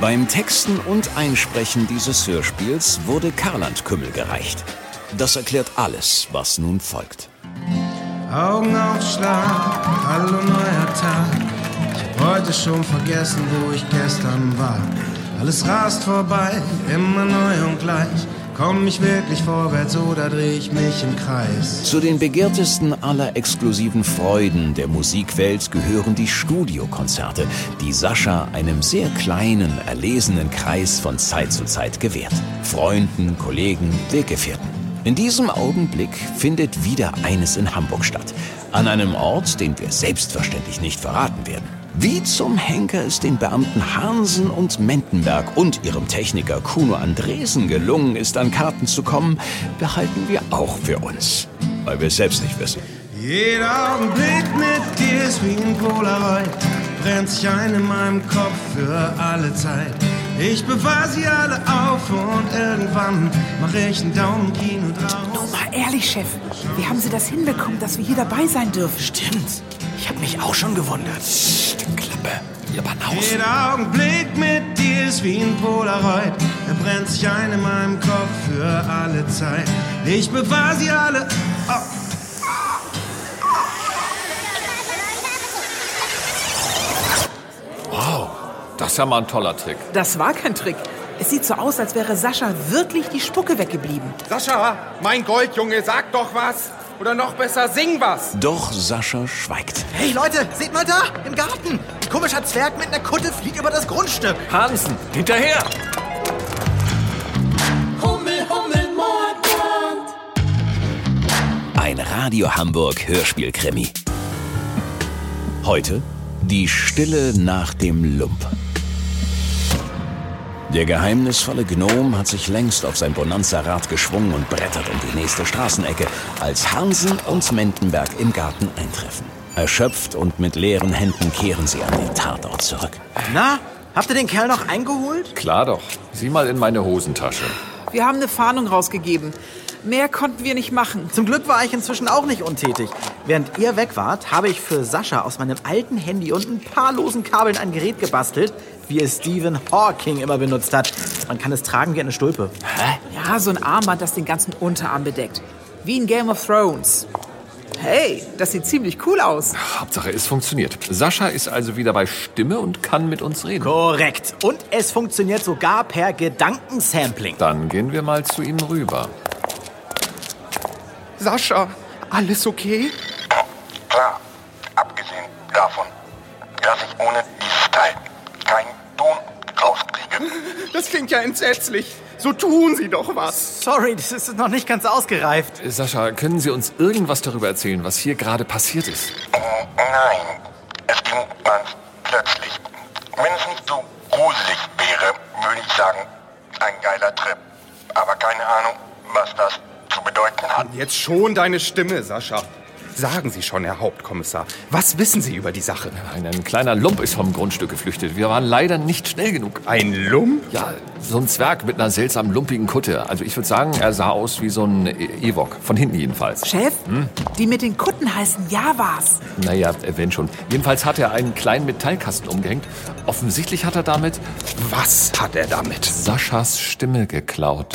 Beim Texten und Einsprechen dieses Hörspiels wurde Karland Kümmel gereicht. Das erklärt alles, was nun folgt. Augen aufschlag, hallo neuer Tag. Ich hab heute schon vergessen, wo ich gestern war. Alles rast vorbei, immer neu und gleich. Komm ich wirklich vorwärts oder dreh ich mich im Kreis? Zu den begehrtesten aller exklusiven Freuden der Musikwelt gehören die Studiokonzerte, die Sascha einem sehr kleinen, erlesenen Kreis von Zeit zu Zeit gewährt. Freunden, Kollegen, Weggefährten. In diesem Augenblick findet wieder eines in Hamburg statt. An einem Ort, den wir selbstverständlich nicht verraten werden. Wie zum Henker es den Beamten Hansen und Mentenberg und ihrem Techniker Kuno Andresen gelungen ist, an Karten zu kommen, behalten wir auch für uns. Weil wir es selbst nicht wissen. Jeder Augenblick mit dir ist wie ein Polaroid. Brennt sich ein in meinem Kopf für alle Zeit. Ich bewahre sie alle auf und irgendwann mache ich einen Daumen Kino drauf. Nun mal ehrlich, Chef. Wie haben Sie das hinbekommen, dass wir hier dabei sein dürfen? Stimmt. Ich habe mich auch schon gewundert. Klappe, ihr Banausen. Jeder Augenblick mit dir ist wie ein Polaroid. Er brennt sich ein in meinem Kopf für alle Zeit. Ich bewahre sie alle. Wow, das ist ja mal ein toller Trick. Das war kein Trick. Es sieht so aus, als wäre Sascha wirklich die Spucke weggeblieben. Sascha, mein Goldjunge, sag doch was. Oder noch besser, sing was. Doch Sascha schweigt. Hey Leute, seht mal da, im Garten. Ein komischer Zwerg mit einer Kutte flieht über das Grundstück. Hansen, hinterher! Hummel, Hummel, Mordbrand. Ein Radio Hamburg Hörspielkrimi. Heute die Stille nach dem Lump. Der geheimnisvolle Gnom hat sich längst auf sein Bonanza-Rad geschwungen und brettert um die nächste Straßenecke, als Hansen und Mentenberg im Garten eintreffen. Erschöpft und mit leeren Händen kehren sie an den Tatort zurück. Na, habt ihr den Kerl noch eingeholt? Klar doch. Sieh mal in meine Hosentasche. Wir haben eine Fahndung rausgegeben. Mehr konnten wir nicht machen. Zum Glück war ich inzwischen auch nicht untätig. Während ihr weg wart, habe ich für Sascha aus meinem alten Handy und ein paar losen Kabeln ein Gerät gebastelt, wie es Stephen Hawking immer benutzt hat. Man kann es tragen wie eine Stulpe. Ja, so ein Armband, das den ganzen Unterarm bedeckt. Wie in Game of Thrones. Hey, das sieht ziemlich cool aus. Hauptsache, es funktioniert. Sascha ist also wieder bei Stimme und kann mit uns reden. Korrekt. Und es funktioniert sogar per Gedankensampling. Dann gehen wir mal zu ihm rüber. Sascha, alles okay? Ja entsetzlich. So tun Sie doch was. Sorry, das ist noch nicht ganz ausgereift. Sascha, können Sie uns irgendwas darüber erzählen, was hier gerade passiert ist? Äh, Nein, es ging ganz plötzlich. Wenn es nicht so gruselig wäre, würde ich sagen, ein geiler Trip. Aber keine Ahnung, was das zu bedeuten hat. Jetzt schon deine Stimme, Sascha. Sagen Sie schon, Herr Hauptkommissar, was wissen Sie über die Sache? Ein, ein kleiner Lump ist vom Grundstück geflüchtet. Wir waren leider nicht schnell genug. Ein Lump? Ja, so ein Zwerg mit einer seltsam lumpigen Kutte. Also ich würde sagen, er sah aus wie so ein E- Ewok. Von hinten jedenfalls. Chef, die mit den Kutten heißen Javas. Naja, wenn schon. Jedenfalls hat er einen kleinen Metallkasten umgehängt. Offensichtlich hat er damit Was hat er damit? Saschas Stimme geklaut.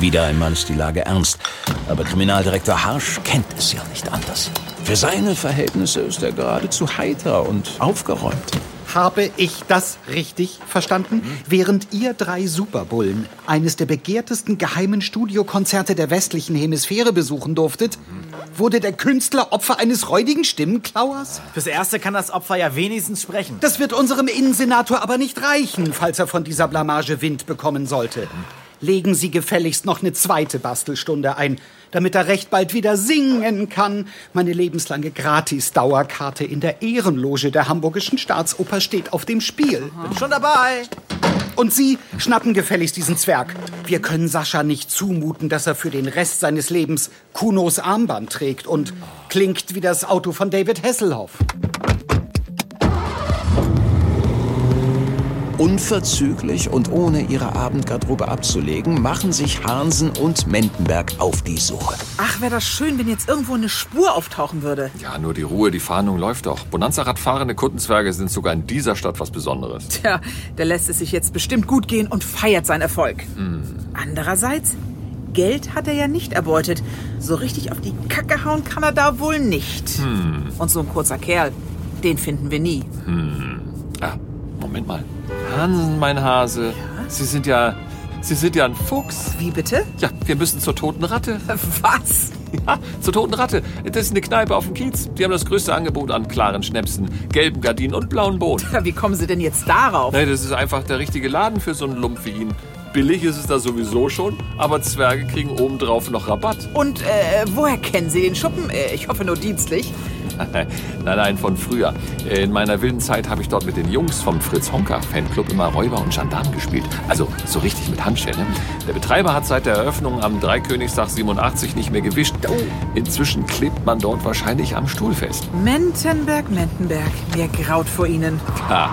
Wieder einmal ist die Lage ernst, aber Kriminaldirektor Harsch kennt es ja nicht anders. Für seine Verhältnisse ist er geradezu heiter und aufgeräumt. Habe ich das richtig verstanden? Während ihr drei Superbullen eines der begehrtesten geheimen Studiokonzerte der westlichen Hemisphäre besuchen durftet, wurde der Künstler Opfer eines räudigen Stimmenklauers? Fürs Erste kann das Opfer ja wenigstens sprechen. Das wird unserem Innensenator aber nicht reichen, falls er von dieser Blamage Wind bekommen sollte. Legen Sie gefälligst noch eine zweite Bastelstunde ein, damit er recht bald wieder singen kann. Meine lebenslange Gratis-Dauerkarte in der Ehrenloge der Hamburgischen Staatsoper steht auf dem Spiel. Bin schon dabei. Und Sie schnappen gefälligst diesen Zwerg. Wir können Sascha nicht zumuten, dass er für den Rest seines Lebens Kunos Armband trägt und klingt wie das Auto von David Hasselhoff. Unverzüglich und ohne ihre Abendgarderobe abzulegen, machen sich Hansen und Mendenberg auf die Suche. Ach, wäre das schön, wenn jetzt irgendwo eine Spur auftauchen würde. Ja, nur die Ruhe, die Fahndung läuft doch. Bonanza-Radfahrende Kuttenzwerge sind sogar in dieser Stadt was Besonderes. Tja, der lässt es sich jetzt bestimmt gut gehen und feiert seinen Erfolg. Andererseits, Geld hat er ja nicht erbeutet. So richtig auf die Kacke hauen kann er da wohl nicht. Und so ein kurzer Kerl, den finden wir nie. Ah, Moment mal. Hansen, mein Hase, Sie sind ja... Sie sind ja ein Fuchs. Wie bitte? Ja, wir müssen zur Toten Ratte. Was? Ja, zur Toten Ratte. Das ist eine Kneipe auf dem Kiez. Die haben das größte Angebot an klaren Schnäpsen, gelben Gardinen und blauen Bohnen. Wie kommen Sie denn jetzt darauf? Nee, das ist einfach der richtige Laden für so einen Lump wie ihn. Billig ist es da sowieso schon, aber Zwerge kriegen obendrauf noch Rabatt. Und äh, woher kennen Sie den Schuppen? Äh, ich hoffe nur dienstlich. nein, nein, von früher. In meiner wilden Zeit habe ich dort mit den Jungs vom Fritz Honka Fanclub immer Räuber und Gendarm gespielt. Also so richtig mit Handschelle. Der Betreiber hat seit der Eröffnung am Dreikönigstag 87 nicht mehr gewischt. Inzwischen klebt man dort wahrscheinlich am Stuhl fest. Mentenberg, Mentenberg, mir graut vor Ihnen. Ha,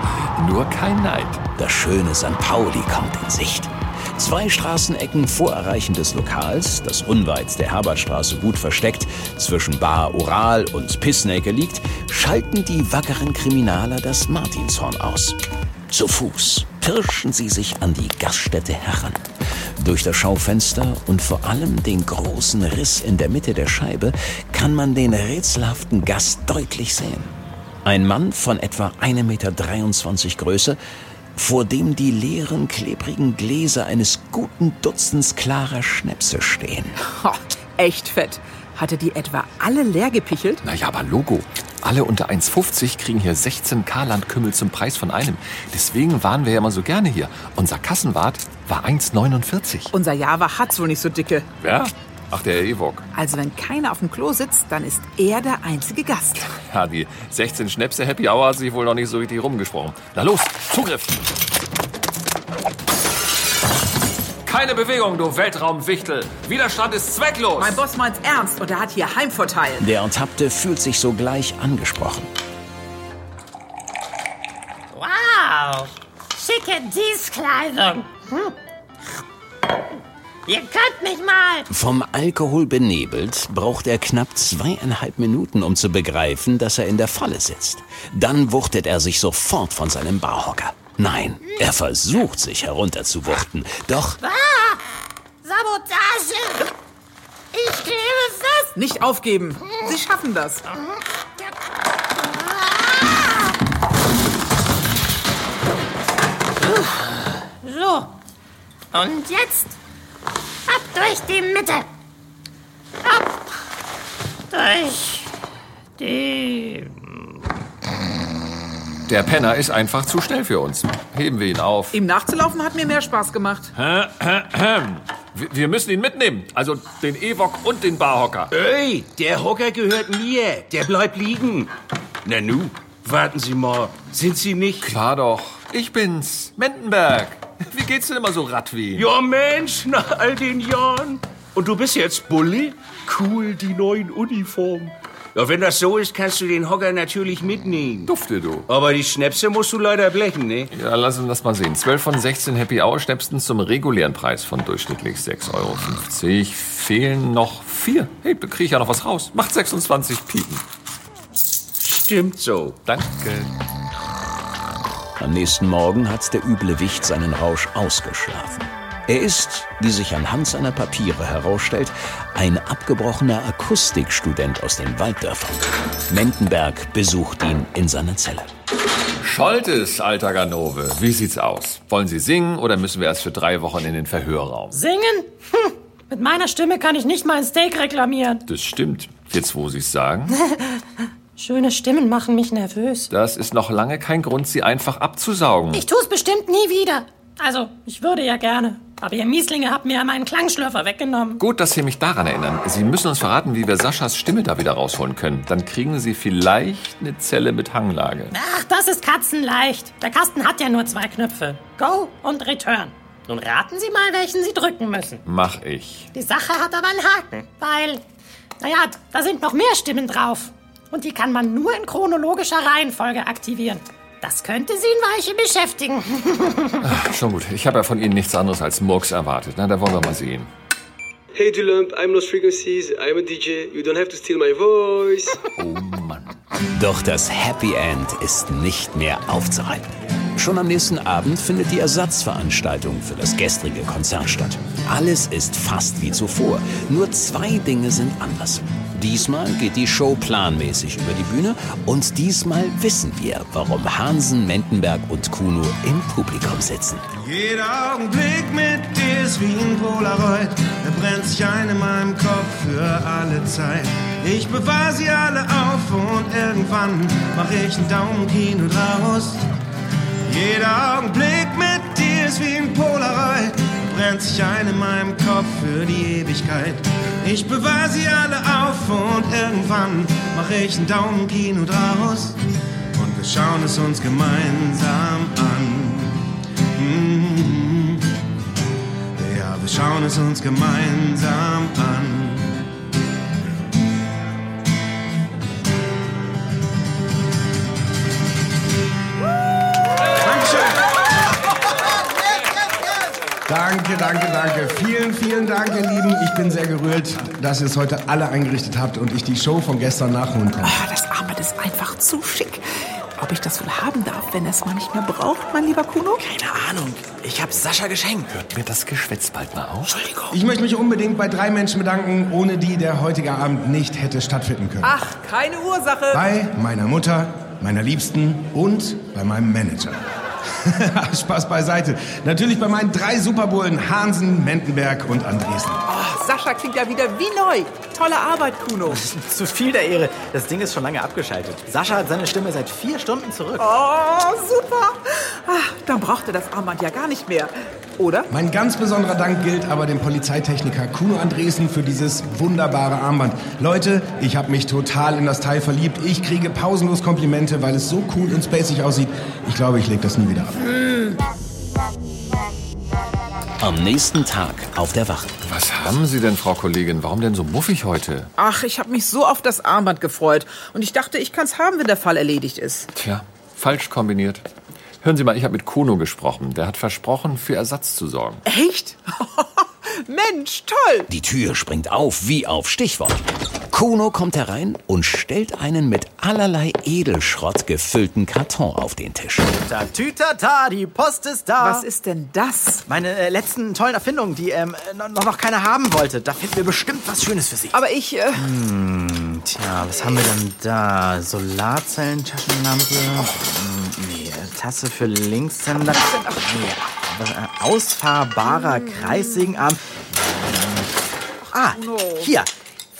nur kein Neid. Das schöne St. Pauli kommt in Sicht. Zwei Straßenecken vor Erreichen des Lokals, das unweit der Herbertstraße gut versteckt, zwischen Bar Oral und Pissnake liegt, schalten die wackeren Kriminaler das Martinshorn aus. Zu Fuß pirschen sie sich an die Gaststätte heran. Durch das Schaufenster und vor allem den großen Riss in der Mitte der Scheibe kann man den rätselhaften Gast deutlich sehen. Ein Mann von etwa 1,23 Meter Größe, vor dem die leeren, klebrigen Gläser eines guten Dutzends klarer Schnäpse stehen. Ho, echt fett. Hatte die etwa alle leer gepichelt? Naja, aber Logo. Alle unter 1,50 kriegen hier 16 Karlandkümmel zum Preis von einem. Deswegen waren wir ja immer so gerne hier. Unser Kassenwart war 1,49. Unser Java hat's wohl nicht so dicke. Wer? Ach, der Ewok. Also wenn keiner auf dem Klo sitzt, dann ist er der einzige Gast. Ja, die 16 Schnäpse Happy Hour hat sich wohl noch nicht so richtig rumgesprochen. Na los, Zugriff! Keine Bewegung, du Weltraumwichtel. Widerstand ist zwecklos. Mein Boss meint's ernst und er hat hier Heimvorteil. Der Ertappte fühlt sich sogleich angesprochen. Wow, schicke Dienstkleidung. Hm. Ihr könnt mich mal. Vom Alkohol benebelt braucht er knapp zweieinhalb Minuten, um zu begreifen, dass er in der Falle sitzt. Dann wuchtet er sich sofort von seinem Barhocker. Nein, er versucht sich herunterzuwuchten. Doch Ah, Sabotage. Ich klebe fest. Nicht aufgeben. Sie schaffen das. So, und jetzt durch die Mitte. Ab durch die... Der Penner ist einfach zu schnell für uns. Heben wir ihn auf. Ihm nachzulaufen hat mir mehr Spaß gemacht. Wir- Wir müssen ihn mitnehmen. Also den Ewok und den Barhocker. Ey, der Hocker gehört mir. Der bleibt liegen. Na nu, warten Sie mal. Sind Sie nicht? Klar doch. Ich bin's. Mendenberg. Wie geht's denn immer so Radwehen? Ja, Mensch, nach all den Jahren. Und du bist jetzt Bulli? Cool, die neuen Uniformen. Ja, wenn das so ist, kannst du den Hocker natürlich mitnehmen. Dufte du. Aber die Schnäpse musst du leider blechen, ne? Ja, lass uns das mal sehen. 12 von 16 Happy Hour Schnäpsen zum regulären Preis von durchschnittlich 6,50 Euro. Fehlen noch vier. Hey, da krieg ich ja noch was raus. Macht 26 Piepen. Stimmt so. Danke. Am nächsten Morgen hat der üble Wicht seinen Rausch ausgeschlafen. Er ist, wie sich anhand seiner Papiere herausstellt, ein abgebrochener Akustikstudent aus den Walddörfern. Mendenberg besucht ihn in seiner Zelle. Scholtes, alter Ganove. Wie sieht's aus? Wollen Sie singen oder müssen wir erst für drei Wochen in den Verhörraum? Singen? Hm, mit meiner Stimme kann ich nicht mal ein Steak reklamieren. Das stimmt. Jetzt, wo Sie's sagen. Schöne Stimmen machen mich nervös. Das ist noch lange kein Grund, Sie einfach abzusaugen. Ich tu's bestimmt nie wieder. Also, ich würde ja gerne. Aber ihr Mieslinge habt mir ja meinen Klangschlürfer weggenommen. Gut, dass Sie mich daran erinnern. Sie müssen uns verraten, wie wir Saschas Stimme da wieder rausholen können. Dann kriegen Sie vielleicht eine Zelle mit Hanglage. Ach, das ist katzenleicht. Der Kasten hat ja nur zwei Knöpfe. Go und Return. Nun raten Sie mal, welchen Sie drücken müssen. Mach ich. Die Sache hat aber einen Haken, weil, naja, da sind noch mehr Stimmen drauf. Und die kann man nur in chronologischer Reihenfolge aktivieren. Das könnte Sie in Weiche beschäftigen. Ach, schon gut. Ich habe ja von Ihnen nichts anderes als Murks erwartet. Na, da wollen wir mal sehen. Hey Dulamp, I'm Lost Frequencies, I'm a DJ, you don't have to steal my voice. Doch das Happy End ist nicht mehr aufzuhalten. Schon am nächsten Abend findet die Ersatzveranstaltung für das gestrige Konzert statt. Alles ist fast wie zuvor, nur zwei Dinge sind anders. Diesmal geht die Show planmäßig über die Bühne und diesmal wissen wir, warum Hansen, Mendenberg und Kuno im Publikum sitzen. Jeder Augenblick mit dir ist wie ein Polaroid. Er brennt sich ein in meinem Kopf für alle Zeit. Ich bewahre sie alle auf und irgendwann mach ich ein Daumenkino draus. Jeder Augenblick mit dir ist wie ein Polaroid. Brennt sich ein in meinem Kopf für die Ewigkeit. Ich bewahre sie alle auf und irgendwann mach ich ein Daumenkino draus. Und wir schauen es uns gemeinsam an. Mm. Ja, wir schauen es uns gemeinsam an. Danke, danke, danke. Vielen, vielen Dank, ihr Lieben. Ich bin sehr gerührt, dass ihr es heute alle eingerichtet habt und ich die Show von gestern nachholen kann. Ah, das Armband ist einfach zu schick. Ob ich das wohl haben darf, wenn er es mal nicht mehr braucht, mein lieber Kuno? Keine Ahnung. Ich hab's Sascha geschenkt. Hört mir das Geschwätz bald mal auf? Entschuldigung. Ich möchte mich unbedingt bei drei Menschen bedanken, ohne die der heutige Abend nicht hätte stattfinden können. Ach, keine Ursache. Bei meiner Mutter, meiner Liebsten und bei meinem Manager. Spaß beiseite. Natürlich bei meinen drei Superbullen Hansen, Mendenberg und Andresen. Sascha klingt ja wieder wie neu. Tolle Arbeit, Kuno. Zu viel der Ehre. Das Ding ist schon lange abgeschaltet. Sascha hat seine Stimme seit vier Stunden zurück. Oh, super. Ah, dann braucht er das Armband ja gar nicht mehr. Oder? Mein ganz besonderer Dank gilt aber dem Polizeitechniker Kuno Andresen für dieses wunderbare Armband. Leute, ich habe mich total in das Teil verliebt. Ich kriege pausenlos Komplimente, weil es so cool und spacig aussieht. Ich glaube, ich lege das nie wieder ab. Am nächsten Tag auf der Wache. Was haben Sie denn, Frau Kollegin? Warum denn so muffig heute? Ach, ich habe mich so auf das Armband gefreut. Und ich dachte, ich kann's haben, wenn der Fall erledigt ist. Tja, falsch kombiniert. Hören Sie mal, ich habe mit Kuno gesprochen. Der hat versprochen, für Ersatz zu sorgen. Echt? Mensch, toll. Die Tür springt auf wie auf Stichwort. Kuno kommt herein und stellt einen mit allerlei Edelschrott gefüllten Karton auf den Tisch. Tatütata, die Post ist da. Was ist denn das? Meine äh, letzten tollen Erfindungen, die ähm, noch, noch keiner haben wollte. Da finden wir bestimmt was Schönes für Sie. Aber ich... Äh, Hm, tja, was haben wir denn da? Solarzellen, Taschenlampe. Hm, nee, äh, Tasse für Linkshänder. Was, äh, ausfahrbarer Kreissägenarm. Ah, hier.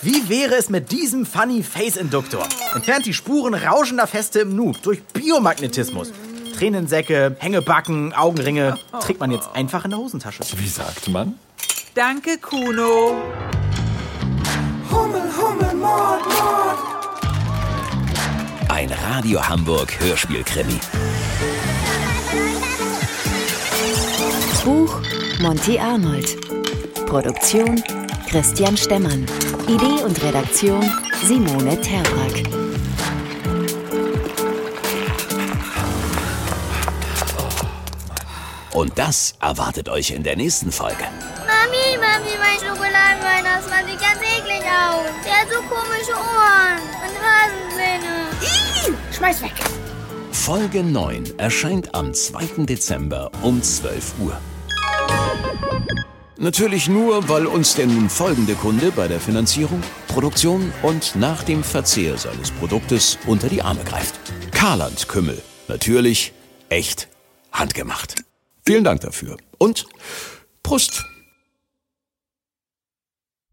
Wie wäre es mit diesem Funny Face Induktor? Entfernt die Spuren rauschender Feste im Nu durch Biomagnetismus. Tränensäcke, Hängebacken, Augenringe trägt man jetzt einfach in der Hosentasche. Wie sagt man? danke, Kuno. Hummel, Hummel, Mord, Mord. Ein Radio Hamburg Hörspielkrimi. Buch Monty Arnold. Produktion Christian Stemmann. Idee und Redaktion Simone Terbrack. Und das erwartet euch in der nächsten Folge. Mami, Mami, mein Schokoladenweihnachtsmann sieht ganz eklig aus. Der hat so komische Ohren und Hasenzähne. Schmeiß weg. Folge 9 erscheint am 2. Dezember um 12 Uhr. Natürlich nur, weil uns der nun folgende Kunde bei der Finanzierung, Produktion und nach dem Verzehr seines Produktes unter die Arme greift. Karland Kümmel. Natürlich, echt, handgemacht. Vielen Dank dafür. Und Prost!